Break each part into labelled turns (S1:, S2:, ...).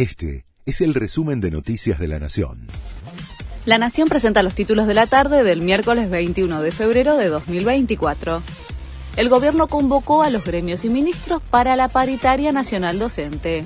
S1: Este es el resumen de Noticias de la Nación.
S2: La Nación presenta los títulos de la tarde del miércoles 21 de febrero de 2024. El gobierno convocó a los gremios y ministros para la paritaria nacional docente.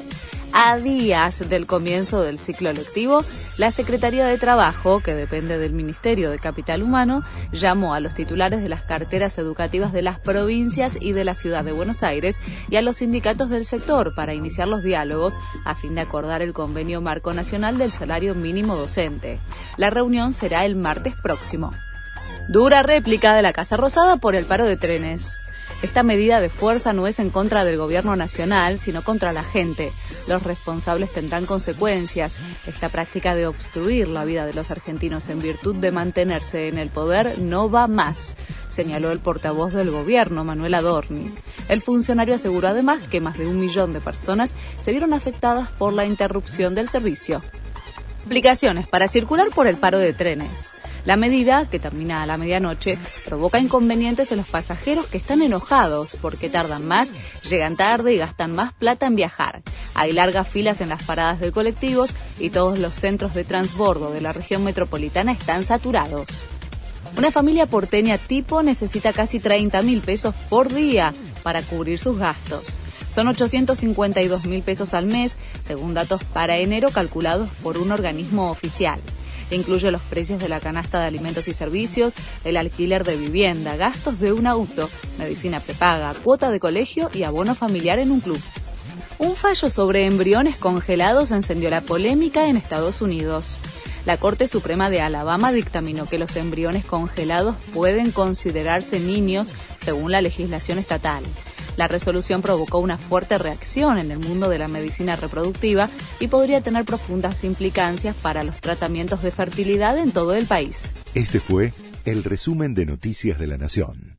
S2: A días del comienzo del ciclo lectivo, la Secretaría de Trabajo, que depende del Ministerio de Capital Humano, llamó a los titulares de las carteras educativas de las provincias y de la ciudad de Buenos Aires y a los sindicatos del sector para iniciar los diálogos a fin de acordar el convenio marco nacional del salario mínimo docente. La reunión será el martes próximo. Dura réplica de la Casa Rosada por el paro de trenes. Esta medida de fuerza no es en contra del gobierno nacional, sino contra la gente. Los responsables tendrán consecuencias. Esta práctica de obstruir la vida de los argentinos en virtud de mantenerse en el poder no va más, señaló el portavoz del gobierno, Manuel Adorni. El funcionario aseguró además que más de un millón de personas se vieron afectadas por la interrupción del servicio. Aplicaciones para circular por el paro de trenes. La medida, que termina a la medianoche, provoca inconvenientes en los pasajeros que están enojados porque tardan más, llegan tarde y gastan más plata en viajar. Hay largas filas en las paradas de colectivos y todos los centros de transbordo de la región metropolitana están saturados. Una familia porteña tipo necesita casi 30 mil pesos por día para cubrir sus gastos. Son 852 mil pesos al mes, según datos para enero calculados por un organismo oficial. Incluye los precios de la canasta de alimentos y servicios, el alquiler de vivienda, gastos de un auto, medicina prepaga, cuota de colegio y abono familiar en un club. Un fallo sobre embriones congelados encendió la polémica en Estados Unidos. La Corte Suprema de Alabama dictaminó que los embriones congelados pueden considerarse niños según la legislación estatal. La resolución provocó una fuerte reacción en el mundo de la medicina reproductiva y podría tener profundas implicancias para los tratamientos de fertilidad en todo el país.
S1: Este fue el resumen de Noticias de la Nación.